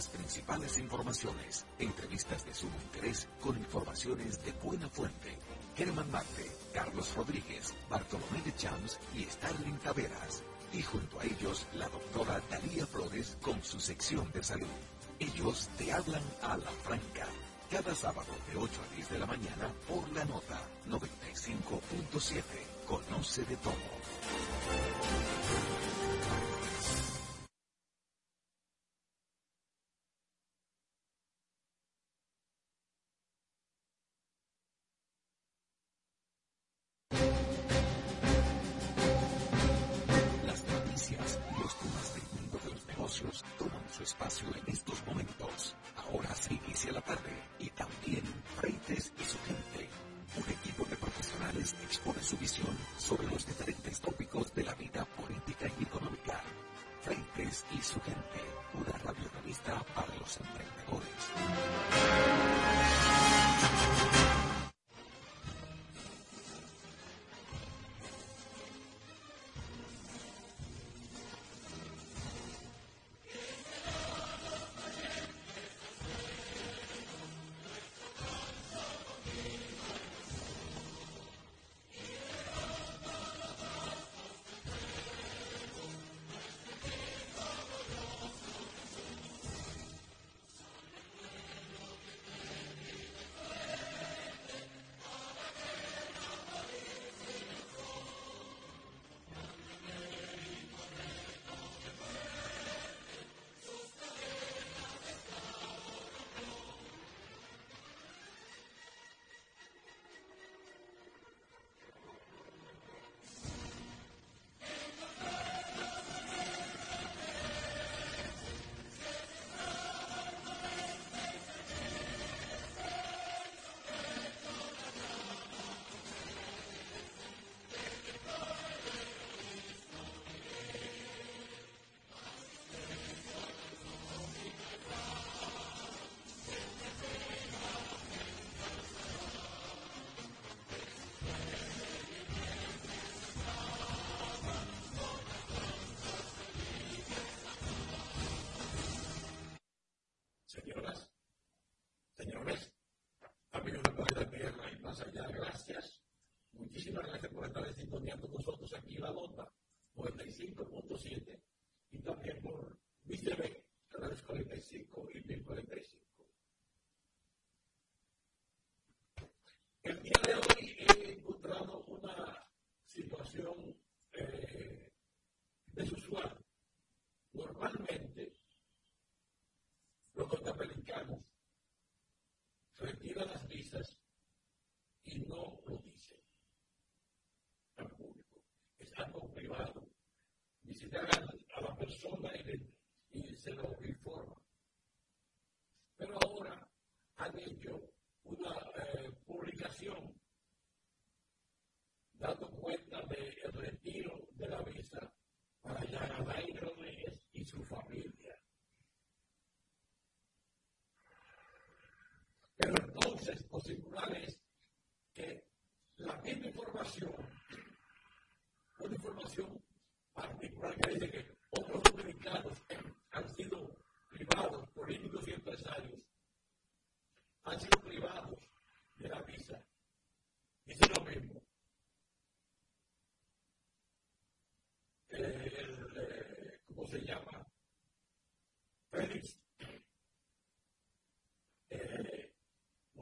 las principales informaciones, entrevistas de sumo interés con informaciones de buena fuente. Germán Marte, Carlos Rodríguez, Bartolomé de Champs y Starling Taveras. Y junto a ellos, la doctora Dalía Flores con su sección de salud. Ellos te hablan a la franca. Cada sábado de 8 a 10 de la mañana por la nota 95.7. Conoce de todo. normalmente.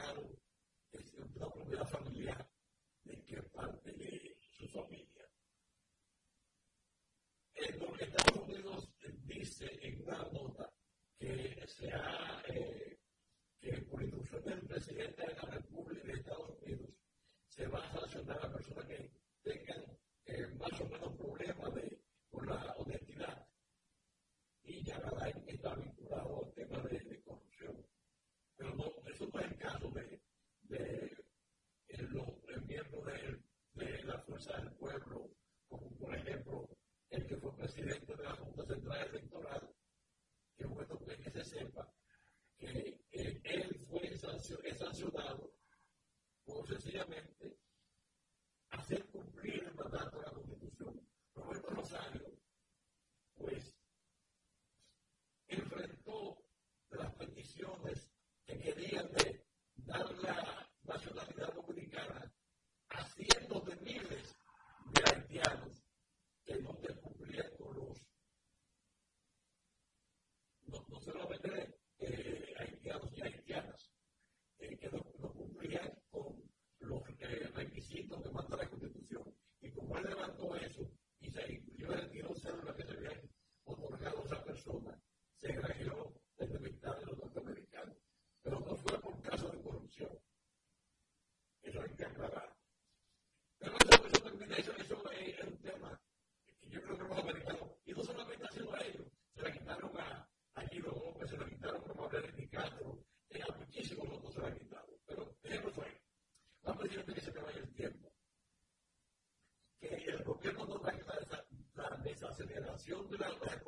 se compara o one that el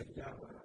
say Yahweh.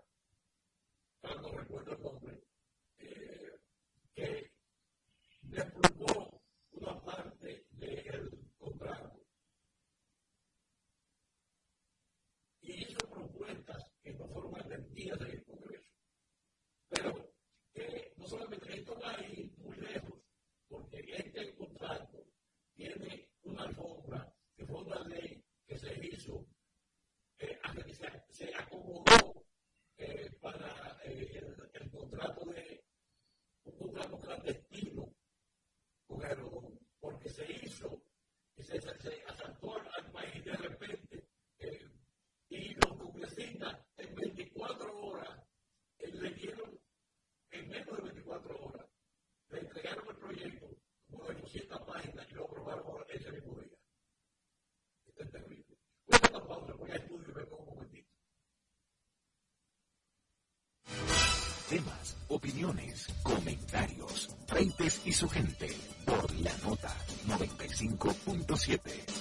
Opiniones, comentarios, Freites y su gente por la nota 95.7.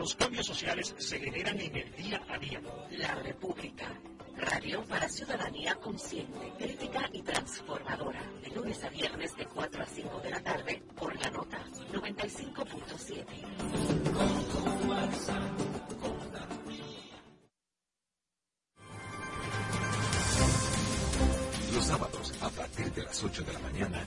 Los cambios sociales se generan en el día a día. La República. Radio para ciudadanía consciente, crítica y transformadora. De lunes a viernes de 4 a 5 de la tarde por la nota 95.7. Los sábados, a partir de las 8 de la mañana,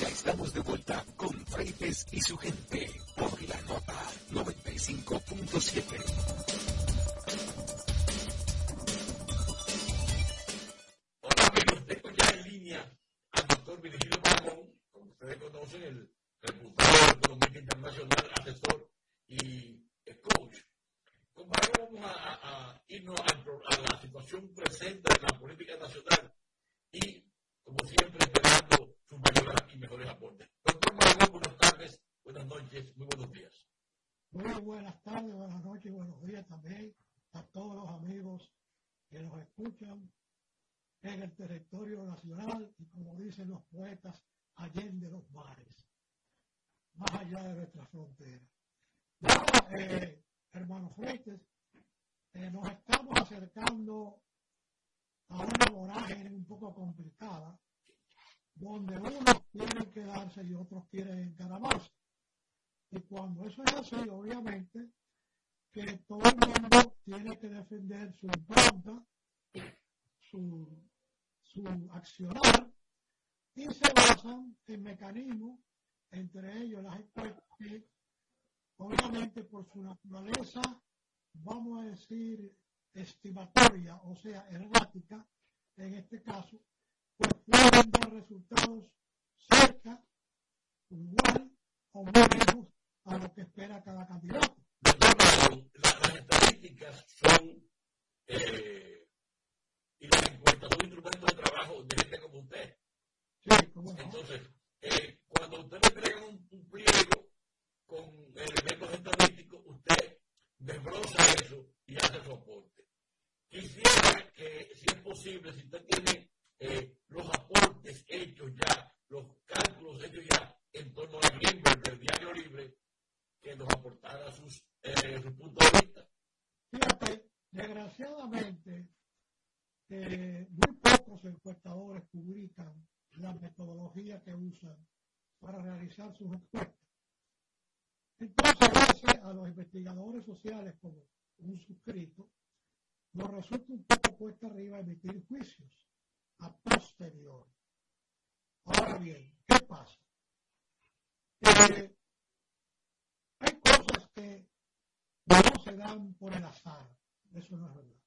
Estamos de vuelta con Freites y su gente por la nota 95.7. Hola amigos, tengo ya en línea al doctor Virgilio Pagón, como ustedes conocen, el reputado economista internacional, asesor y. Con vamos a, irnos a, a la situación presente de la política nacional y, como siempre, esperando sus mayores y mejores aportes. Doctor buenas tardes, buenas noches, muy buenos días. Muy buenas tardes, buenas noches y buenos días también a todos los amigos que nos escuchan en el territorio nacional y como dicen los poetas, allende los mares, más allá de nuestras fronteras. Bueno, eh, hermanos Freites, eh, nos estamos acercando a una vorágine un poco complicada donde unos quieren quedarse y otros quieren encaramarse. Y cuando eso es así, obviamente, que todo el mundo tiene que defender su impronta, su, su accionar, y se basan en mecanismos, entre ellos las encuestas, obviamente por su naturaleza, vamos a decir, estimatoria, o sea, errática, en este caso, pues pueden dar resultados cerca, igual o muy lejos a lo que espera cada candidato. las estadísticas son eh, y las encuestas son instrumentos de trabajo de gente como usted. Sí, como Entonces, eh, cuando usted le entrega un, un, pliego con elementos estadísticos, usted desbroza eso y hace su aporte. Quisiera que, si es posible, si usted tiene eh, los aportes hechos ya, los cálculos hechos ya en torno a Greenberg del Diario Libre, que nos aportara sus, eh, su punto de vista. Fíjate, desgraciadamente, eh, muy pocos encuestadores publican la metodología que usan para realizar sus encuestas. Entonces, gracias a los investigadores sociales como un suscrito, nos resulta un poco cuesta arriba emitir juicios a posteriori. Ahora bien, ¿qué pasa? Eh, hay cosas que no se dan por el azar, eso no es verdad.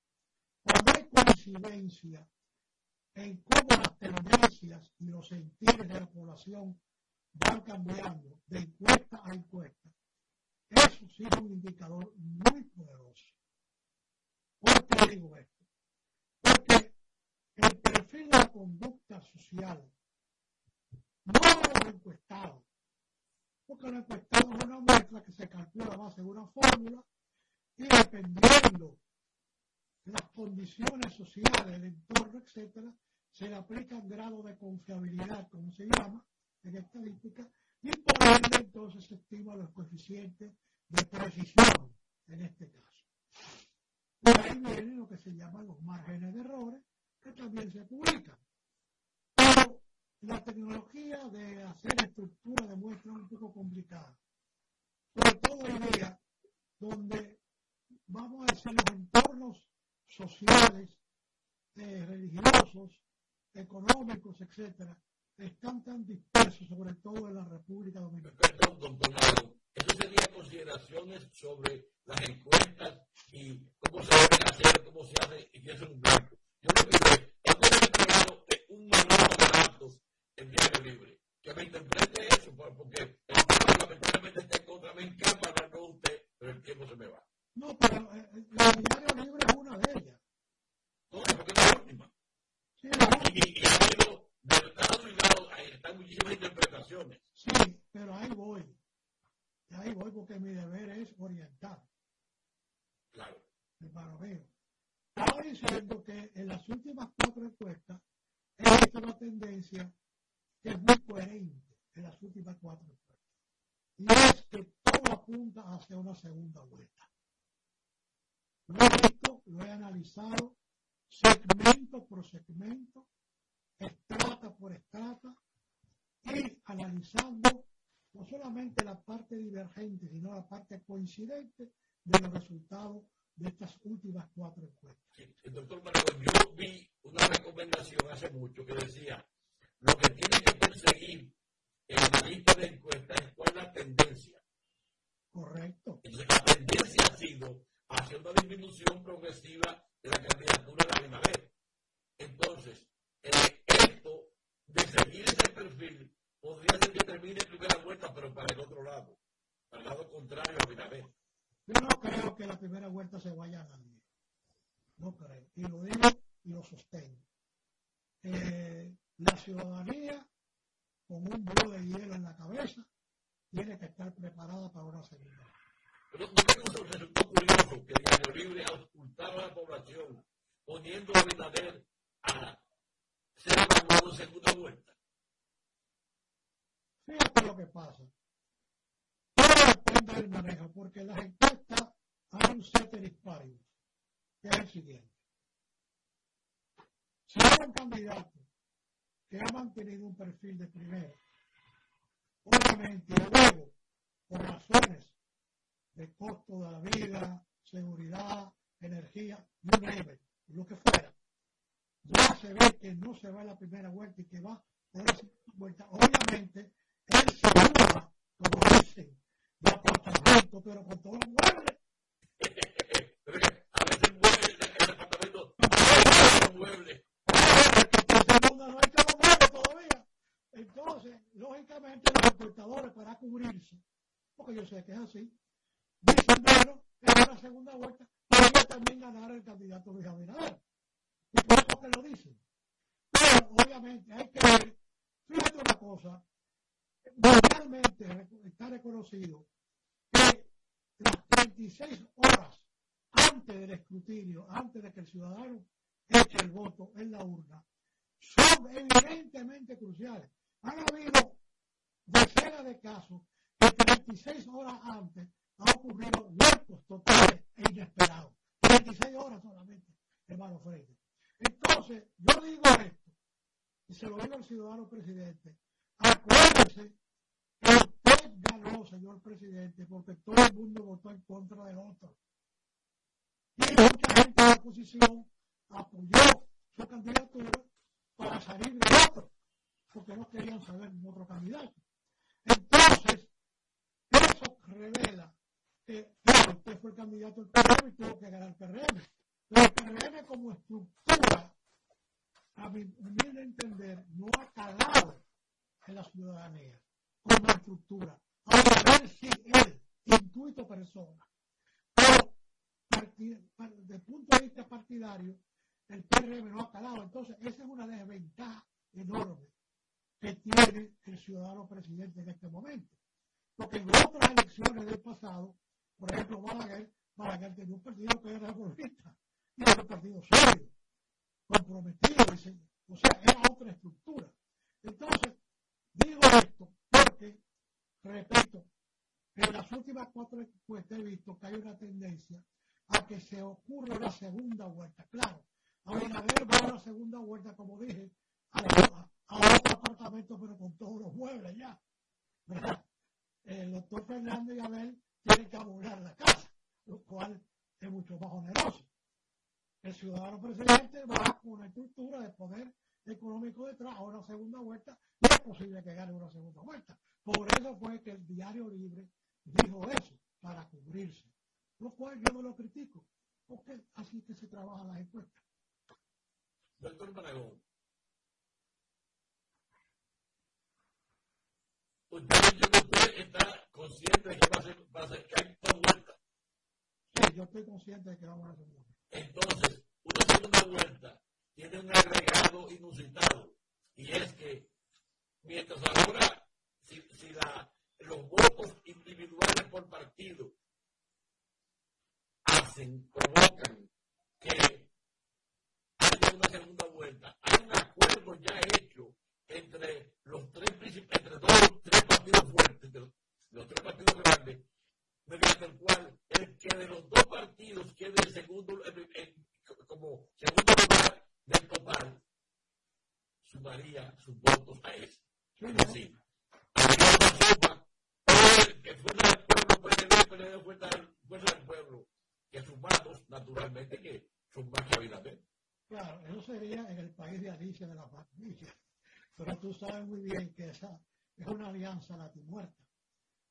Cuando hay coincidencia en cómo las tendencias y los sentidos de la población van cambiando de encuesta a encuesta, eso sí es un indicador muy poderoso. ¿Por qué digo esto? Porque el perfil de la conducta social, no de los encuestados, porque los encuestados es una muestra que se calcula a base de una fórmula y dependiendo las condiciones sociales, el entorno, etcétera, se le aplican grado de confiabilidad, como se llama en estadística, y por ende entonces se estima los coeficientes de precisión en este caso. Y ahí vienen lo que se llaman los márgenes de errores, que también se publican. Pero la tecnología de hacer estructura de muestra es un poco complicada. Sobre todo hoy día, donde vamos a decir los entornos sociales, eh, religiosos, económicos, etcétera, están tan dispersos, sobre todo en la República Dominicana. Perdón, don eso sería consideraciones sobre las encuestas y cómo se deben hacer, cómo se hace y qué es un blanco. Yo que sé, es que entregado un manual de datos en diario libre. Que me interprete eso, porque lamentablemente está en contra. Me encanta hablar con usted, pero el tiempo se me va. No, pero eh, eh la diario libre es una de ellas. No, porque es la última. Sí, la última. Y, y ha habido de Unidos, están muchísimas interpretaciones. Sí, pero ahí voy. Ahí voy porque mi deber es orientar. Claro. Hermano mío. Estaba diciendo que en las últimas cuatro encuestas he visto una tendencia que es muy coherente en las últimas cuatro encuestas. Y es que todo apunta hacia una segunda vuelta. Lo he visto, lo he analizado segmento por segmento, estrata por estrata, y analizando no solamente la parte divergente, sino la parte coincidente de los resultados de estas últimas cuatro encuestas. Sí, doctor Manuel, yo vi una recomendación hace mucho que decía, lo que tiene que perseguir el analista de encuestas es cuál es la tendencia. Correcto. Entonces, la tendencia ha sido hacia una disminución progresiva de la candidatura de Abinader. Entonces, eh, esto de seguir perfil podría ser que termine en primera vuelta, pero para el otro lado, para el lado contrario a Abinader. Yo no creo que la primera vuelta se vaya a nadie. No creo. Y lo digo y lo sostengo. Eh, la ciudadanía, con un bolo de hielo en la cabeza, tiene que estar preparada para una segunda. Pero no me un resultado curioso que Diario Libre ocultaba a la población poniendo a Abinader a ser evaluado en segunda vuelta. Fíjate lo que pasa. Todo depende del manejo, porque las encuestas hay un ceteris paribus, que es el siguiente. Si hay un candidato que ha mantenido un perfil de primero, obviamente luego, por razones de costo de la vida, seguridad, energía, no lo que fuera, ya se ve que no se va a la primera vuelta y que va a la segunda vuelta. Obviamente, él se como dicen, de apartamento, pero con todos los muebles. a veces mueble el apartamento, no muebles. no hay que muebles todavía. Entonces, lógicamente, los exportadores para cubrirse, porque yo sé que es así, dicen, bueno, en la segunda vuelta podría también ganar el candidato Luis Abinader. Y por eso que lo dicen. Pero, obviamente, hay que ver, fíjate una cosa, Normalmente está reconocido que las 36 horas antes del escrutinio, antes de que el ciudadano eche el voto en la urna, son evidentemente cruciales. Han habido decenas de casos que 36 horas antes ha ocurrido huecos totales e inesperados. 36 horas solamente, hermano Freire. Entonces, yo digo esto, y se lo digo al ciudadano presidente, acuérdense que usted ganó, señor presidente, porque todo el mundo votó en contra del otro. Y mucha gente de la oposición apoyó su candidatura para salir del otro, porque no querían saber de otro candidato. Entonces, eso revela claro, usted fue el candidato del PRM y tuvo que ganar el PRM. Pero el PRM como estructura, a mi humilde entender, no ha calado en la ciudadanía como estructura. Ahora, ver si él, intuito persona, pero desde el punto de vista partidario, el PRM no ha calado. Entonces, esa es una desventaja enorme que tiene el ciudadano presidente en este momento. Porque en otras elecciones del pasado, por ejemplo, Balaguer, Balaguer tenía un partido que era reformista y era un partido sólido, comprometido, o sea, era otra estructura. Entonces, digo esto porque, repito, en las últimas cuatro encuestas he visto que hay una tendencia a que se ocurra una segunda vuelta. Claro, a va a una segunda vuelta, como dije, a, otro apartamento, pero con todos los muebles ya. ¿verdad? El doctor Fernández y Abel tienen que abonar la casa, lo cual es mucho más oneroso. El ciudadano presidente va con una estructura de poder económico detrás a una segunda vuelta posible que gane una segunda vuelta. Por eso fue que el diario libre dijo eso, para cubrirse. Lo cual yo no lo critico, porque así que se trabaja las encuestas. Doctor Maragón, usted dicho que usted está consciente de que va a ser, va a ser que hay dos vueltas. Sí, yo estoy consciente de que vamos a hacer vuelta. Entonces, una segunda vuelta tiene un agregado inusitado, mientras ahora, si, si la, los votos individuales por partido hacen, provocan que haya una segunda vuelta, hay un acuerdo ya hecho entre los tres entre dos, tres partidos fuertes, los, los tres partidos grandes, mediante el cual el que de los dos partidos quede el segundo, en, en, como segundo lugar del total, sumaría sus votos a ese. Es decir, habría una suma, que fuera del pueblo, PLD, PLD, fuera del pueblo, que sumados, naturalmente, que son más que Abinader. Claro, eso sería en el país de Alicia de la Familia. Muy bien que esa es una alianza latimuerta,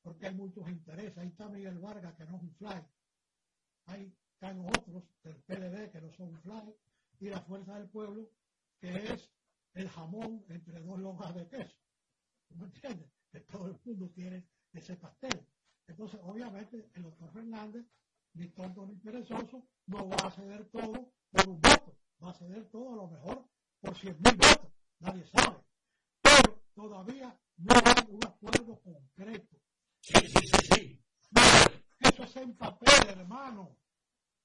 porque hay muchos intereses. Ahí está Miguel Vargas, que no es un fly. Hay están otros del PLD, que no son fly. Y la Fuerza del Pueblo, que es el jamón entre dos lonjas de queso. ¿Me entiendes? Que todo el mundo quiere ese pastel. Entonces, obviamente, el doctor Fernández, ni tonto ni perezoso, no va a ceder todo por un voto. Va a ceder todo a lo mejor por 100 mil votos. Nadie sabe todavía no hay un acuerdo concreto. Sí, sí, sí, sí. Eso es en papel, hermano.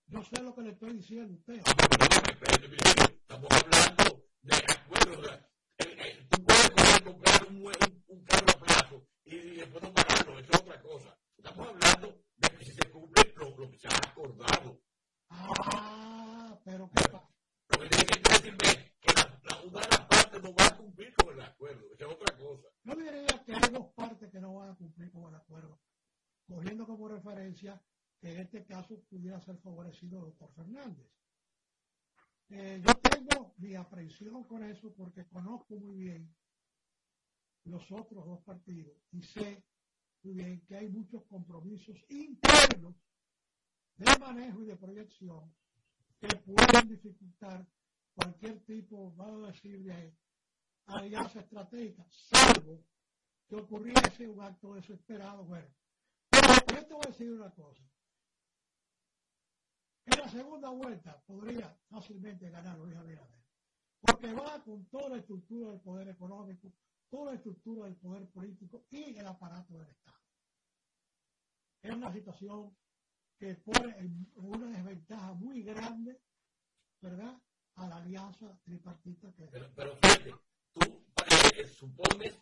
Yo sé lo que le estoy diciendo a usted. Estamos hablando de acuerdos. Tú puedes comprar un, un, un carro a plazo y después no pagarlo, eso es otra cosa. Estamos hablando de que si se cumple lo, lo que se ha acordado. Ah, pero ¿qué pasa? Lo que tiene que decirme que la, la, una de las no va a cumplir con el acuerdo, esa es otra cosa. Yo diría que hay dos partes que no van a cumplir con el acuerdo, cogiendo como referencia que en este caso pudiera ser favorecido el doctor Fernández. Eh, yo tengo mi aprehensión con eso porque conozco muy bien los otros dos partidos y sé muy bien que hay muchos compromisos internos de manejo y de proyección que pueden dificultar cualquier tipo, vamos a decir, de alianza estratégica, salvo que ocurriese un acto desesperado. Bueno, pero yo te a decir una cosa. En la segunda vuelta podría fácilmente ganar Luis Abinader, porque va con toda la estructura del poder económico, toda la estructura del poder político y el aparato del Estado. Es una situación que pone en una desventaja muy grande, ¿verdad?, a la alianza tripartita que Pero, pero fíjate, tú eh, supones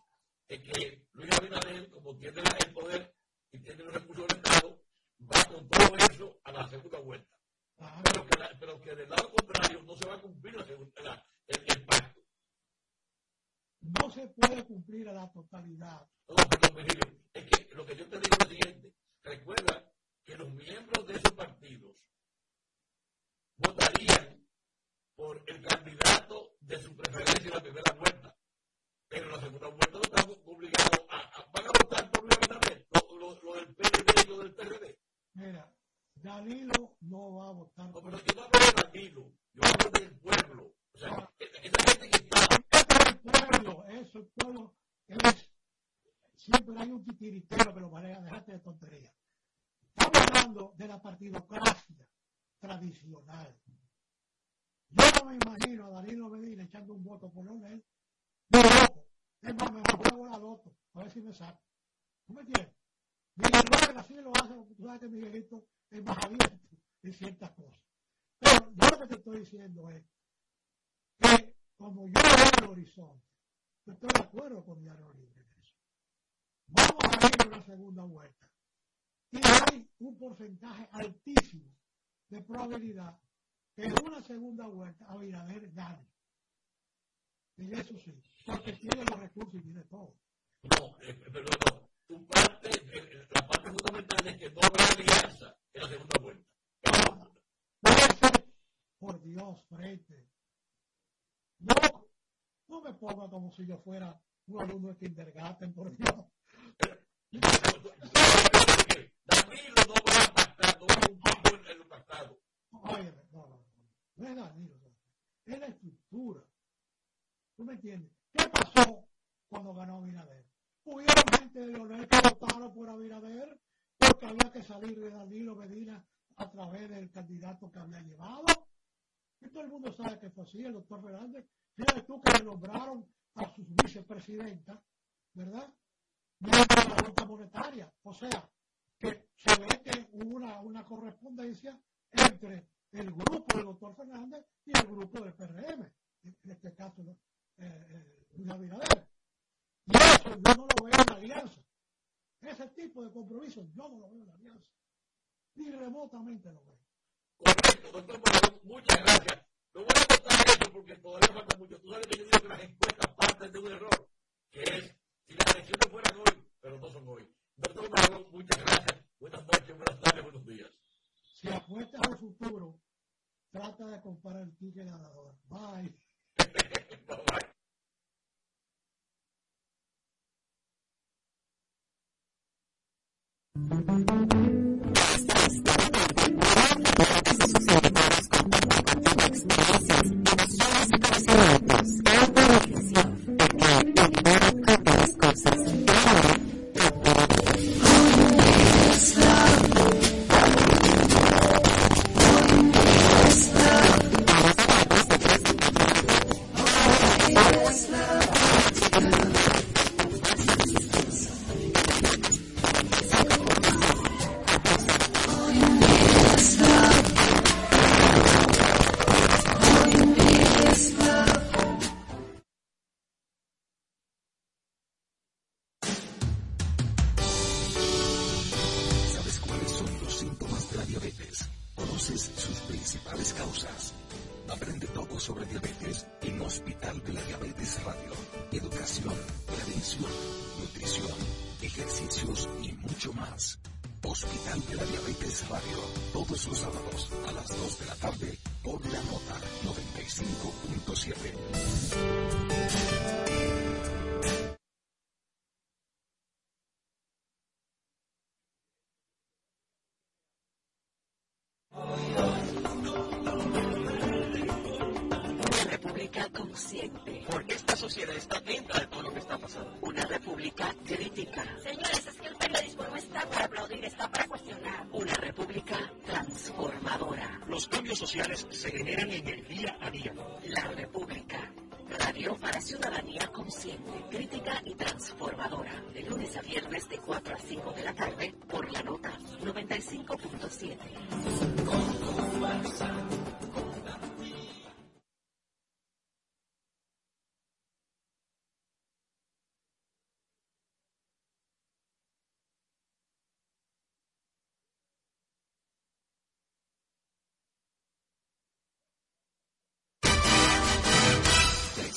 que Luis Abinader, como tiene el poder y tiene los recursos del Estado, va con todo eso a la segunda vuelta. Ah, pero, que la, pero que del lado contrario no se va a cumplir la segunda, la, el, el, pacto. No se puede cumplir a la totalidad. No, pero Virgilio, es que lo que yo te digo es lo siguiente. Recuerda que los miembros de esos partidos votarían por el candidato de su preferencia en la primera vuelta. Pero en la segunda vuelta no están obligados a, a, van a votar por Luis Abinader, lo, del PLD y lo del PRD. Mira, Danilo no va a votar. No, pero yo no hablo de Danilo, yo hablo del pueblo. O sea, ah, e, esa gente que está. Eso es pueblo, eso es pueblo. Siempre hay un titiritero que lo dejate de tontería. Estamos hablando de la partidocracia tradicional yo no me imagino a Danilo Medina echando un voto por Leonel, ni loco. Es más, juego la loto, a ver si me saco. ¿No me entiendes? Miguel Vargas así lo hace, tú sabes que Miguelito es más abierto en ciertas cosas. Pero yo lo que te estoy diciendo es que como yo veo el horizonte, yo estoy de acuerdo con Diario Libre en eso. Vamos a ir a una segunda vuelta. Y hay un porcentaje altísimo de probabilidad en una segunda vuelta Abinader gane. Y eso sí, porque tiene los recursos y tiene todo. No, eh, pero no. Tu parte, eh, la parte fundamental es que no habrá alianza en la segunda vuelta. Por Dios, frente. No, no me ponga como si yo fuera un alumno de kindergarten, por Dios. Danilo no va a pactar, no va a cumplir en el pactado. No, es Danilo, es la estructura. ¿Tú me entiendes? ¿Qué pasó cuando ganó Abinader? Hubieron gente de Leonel que votaron por Abinader porque había que salir de Danilo Medina a través del candidato que había llevado. Y todo el mundo sabe que fue así, el doctor Fernández. Fíjate tú que le nombraron a su vicepresidenta, ¿verdad? Miembro de la Junta Monetaria. O sea, que se ve que hubo una, una correspondencia entre el grupo del doctor Fernández y el grupo del PRM, en este caso, ¿no? eh, eh, Luis Abinader. Y eso yo no lo veo en la alianza. Ese tipo de compromiso yo no lo veo en la alianza. Ni remotamente lo veo. Correcto, doctor muchas gracias. No voy a contar eso porque todavía falta mucho. Tú sabes que yo digo que las encuestas parten de un error, que es si las elecciones fueran hoy, pero no son hoy. Doctor Morado, muchas gracias. Buenas noches, buenas tardes, buenos días. Si apuestas al futuro, trata de comprar el ticket ganador. Bye. bye, bye. ¿Sabes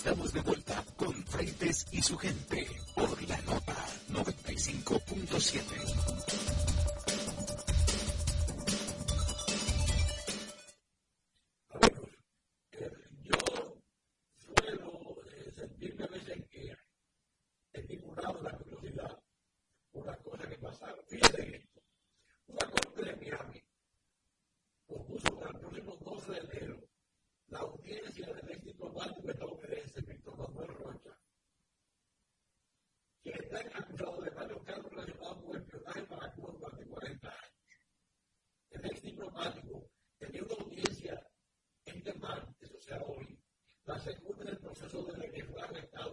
estamos de vuelta con Freites y su gente por la nota 95.7. 他说：“他给关起来了。”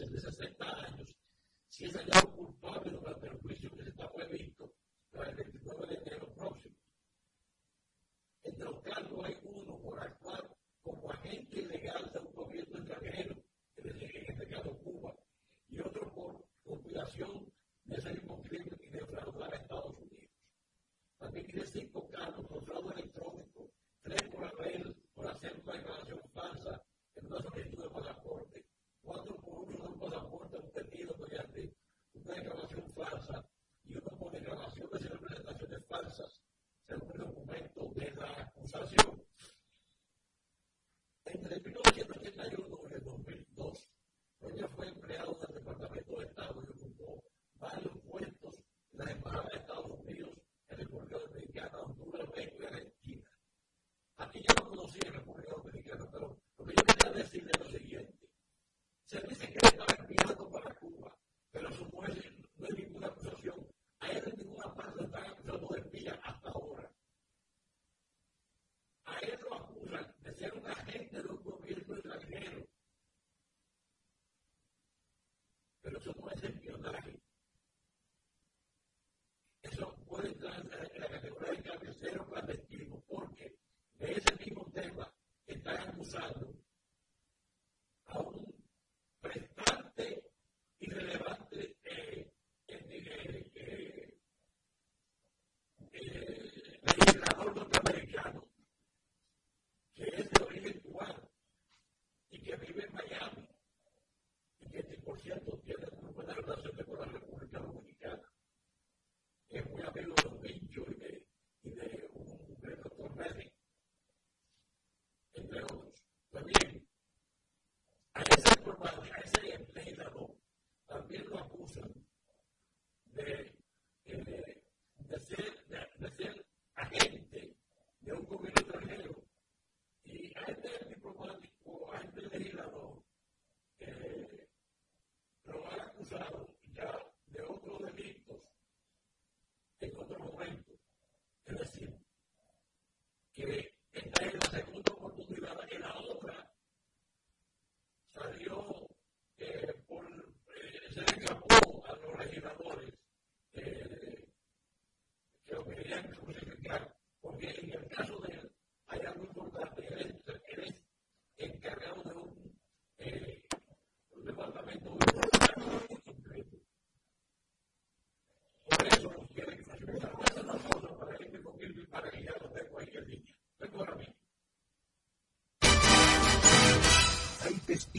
accepted as a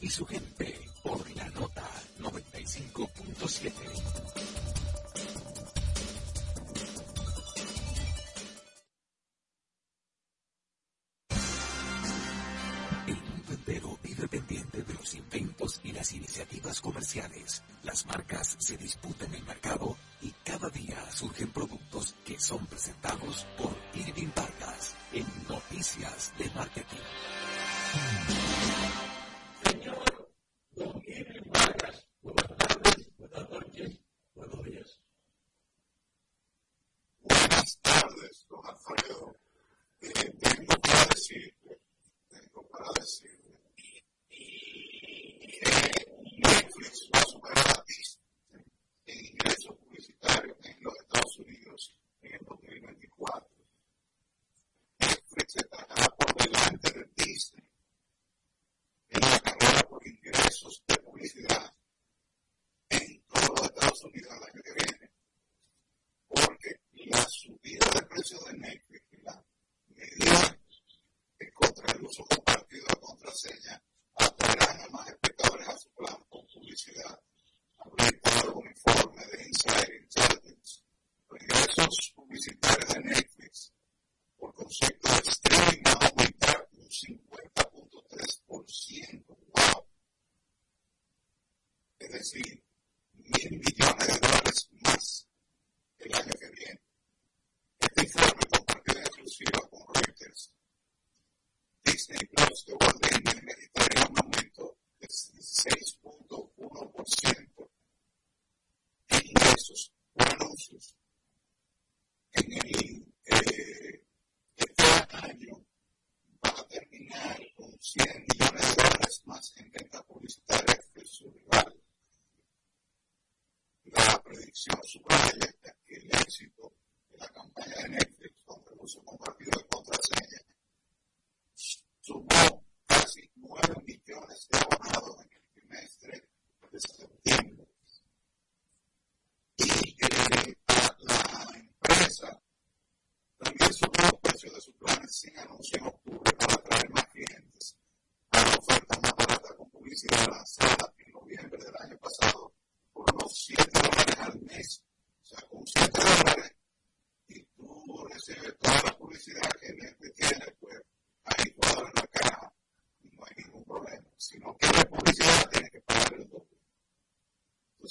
y su gente.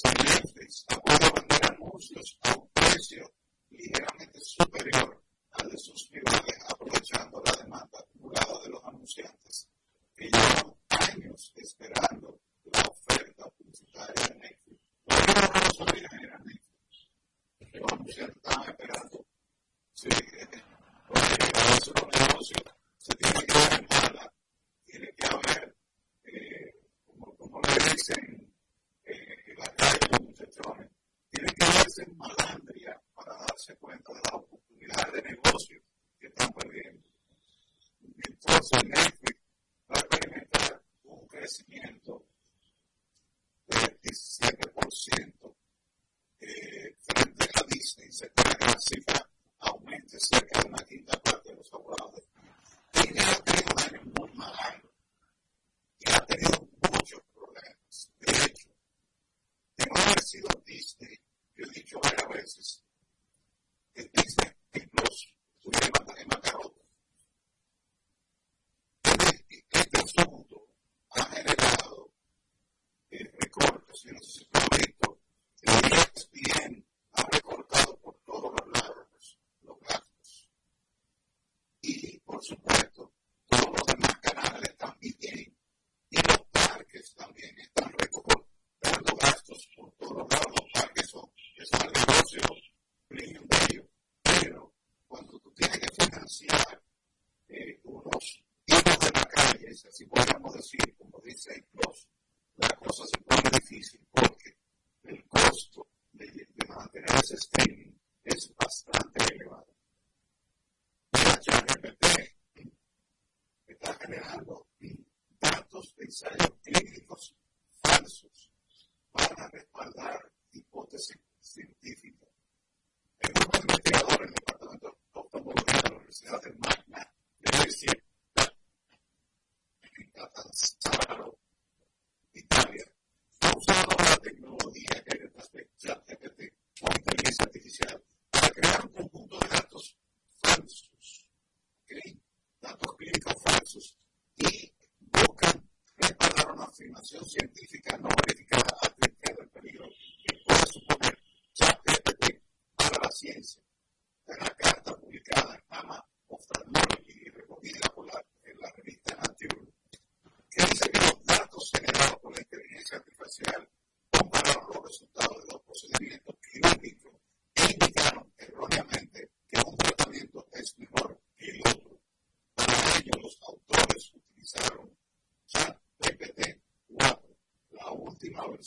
salientes apoya vender anuncios a un precio ligeramente superior al de sus rivales, aprovechando la demanda acumulada de los anunciantes.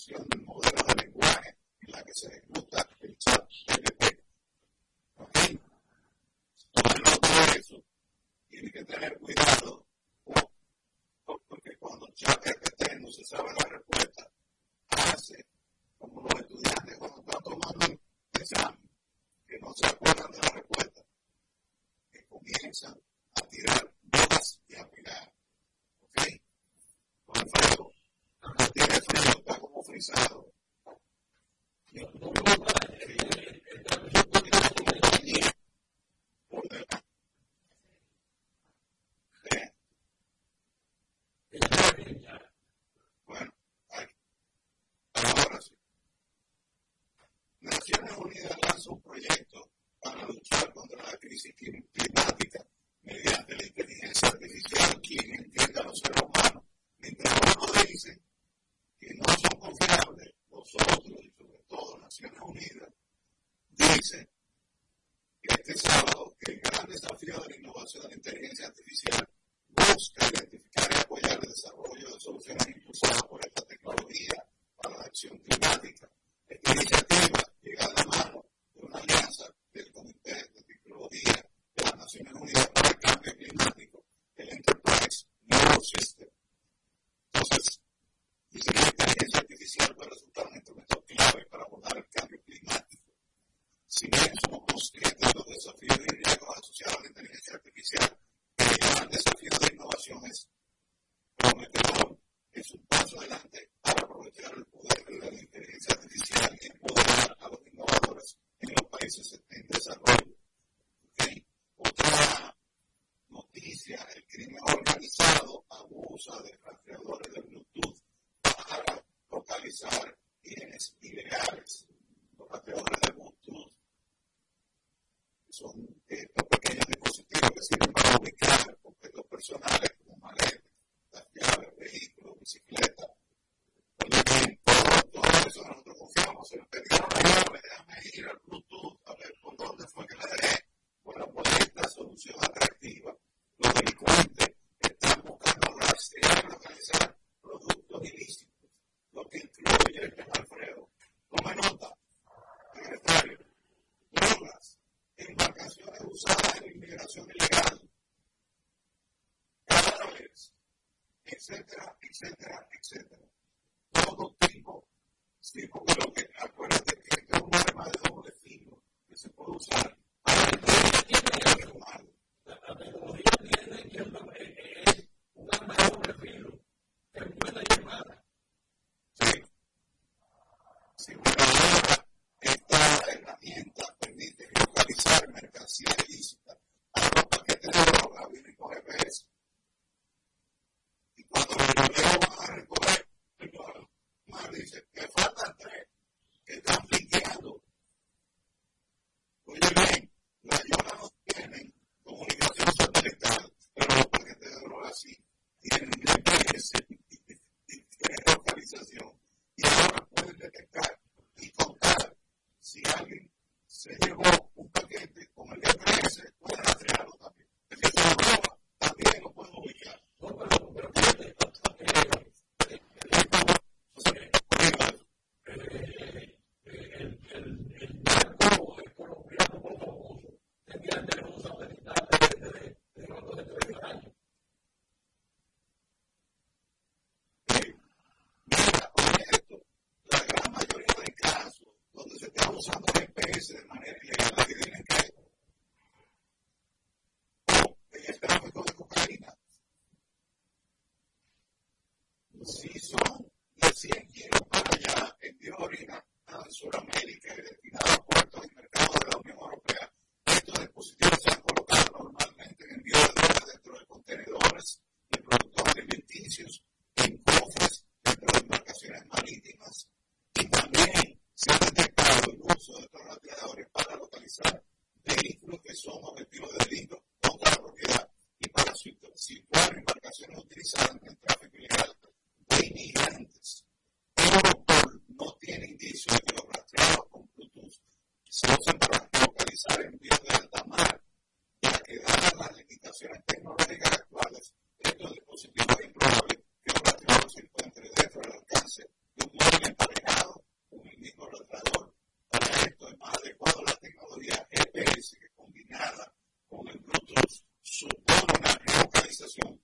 discussion. dice este sábado que el gran desafío de la innovación de la inteligencia artificial busca identificar y apoyar el desarrollo de soluciones impulsadas por esta tecnología para la acción climática. Esta iniciativa, llegada a Señoras, amigos de la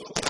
Thank you.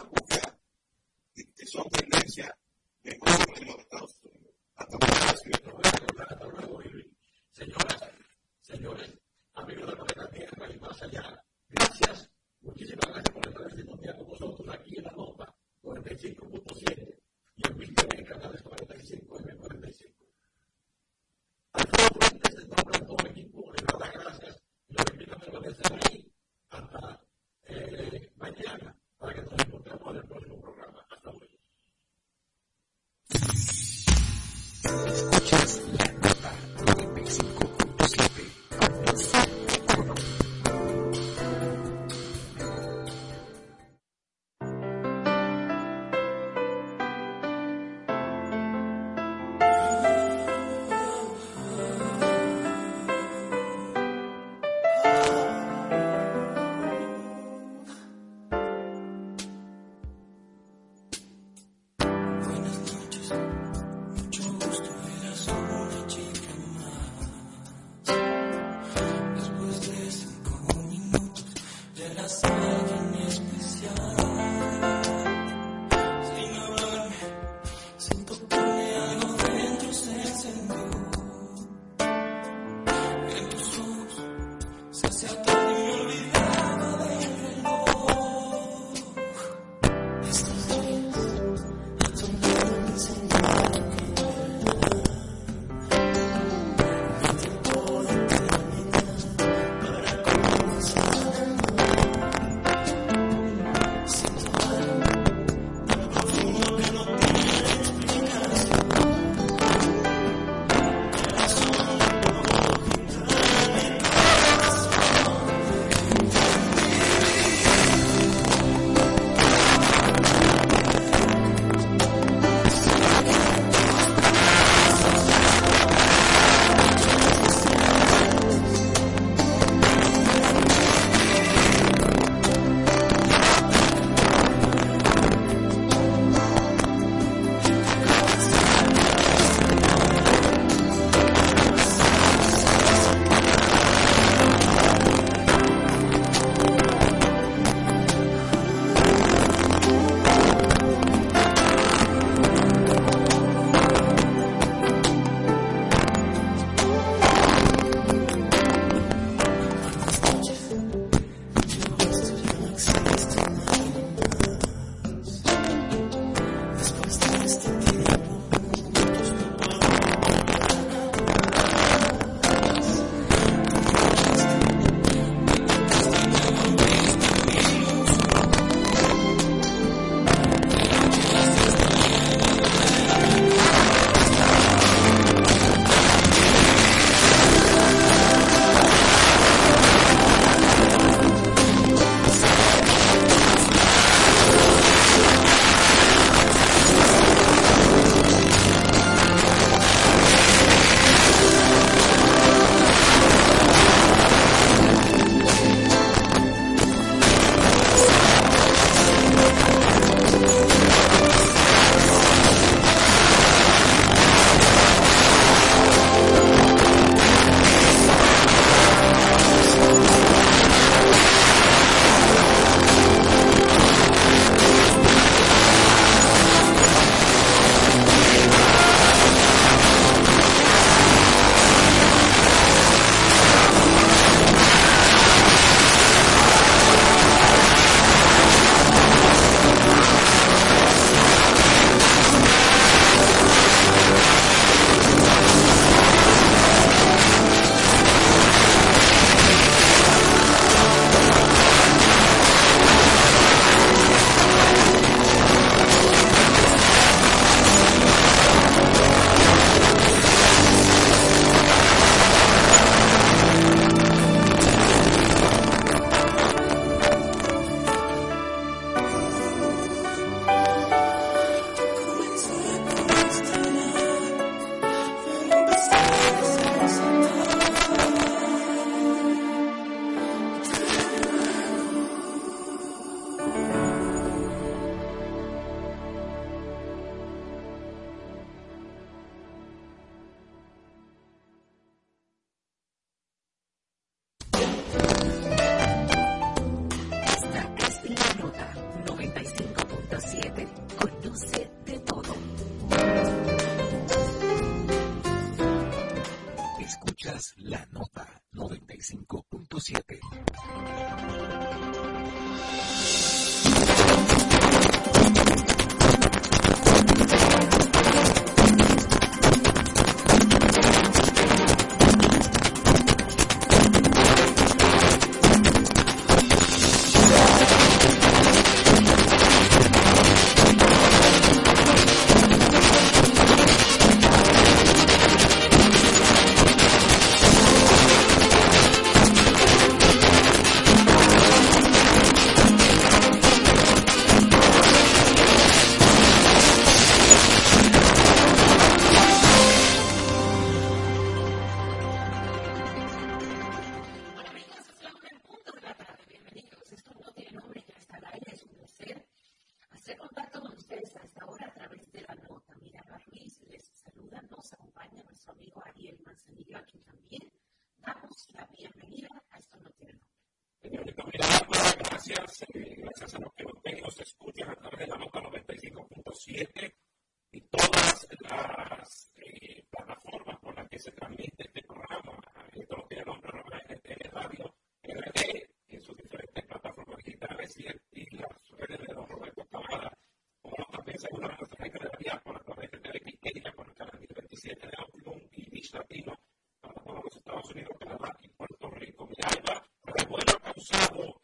tenemos un Latino, tanto como los Estados Unidos, Canadá y Puerto Rico. Mi alma, revuelo causado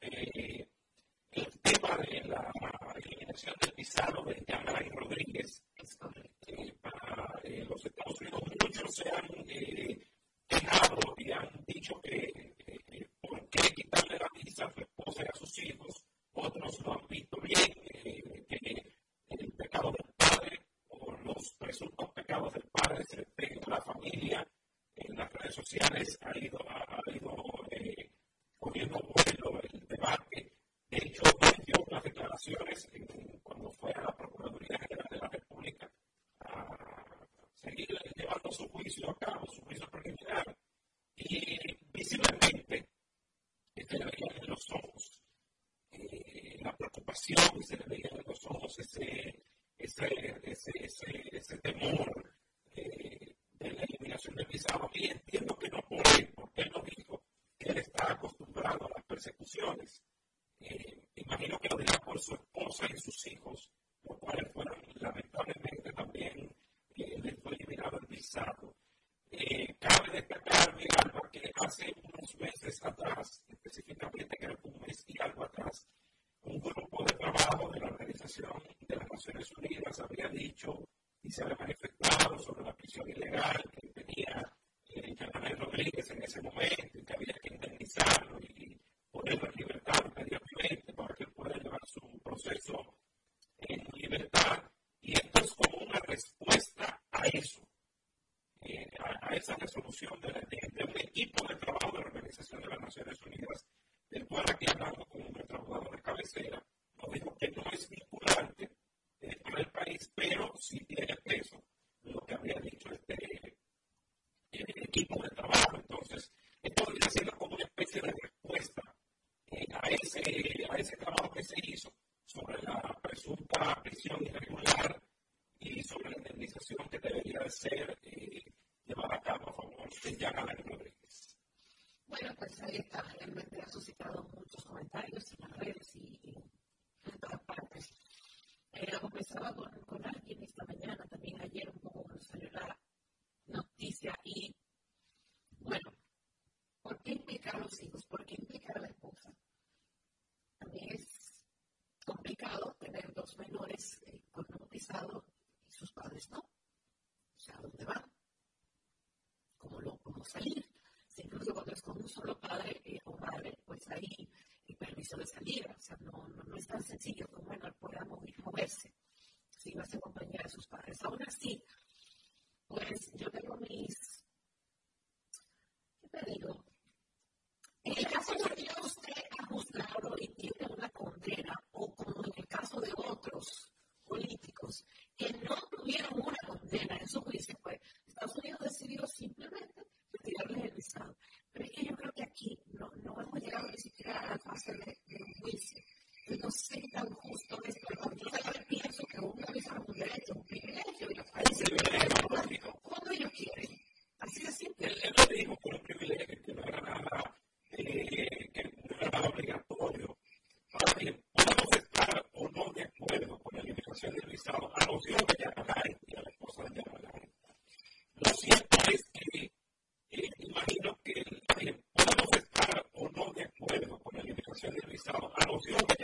y sus padres no. O sea, ¿a dónde van? ¿Cómo, cómo salir? Incluso cuando es con un solo padre eh, o madre, pues hay permiso de salida. O sea, no, no, no es tan sencillo Okay.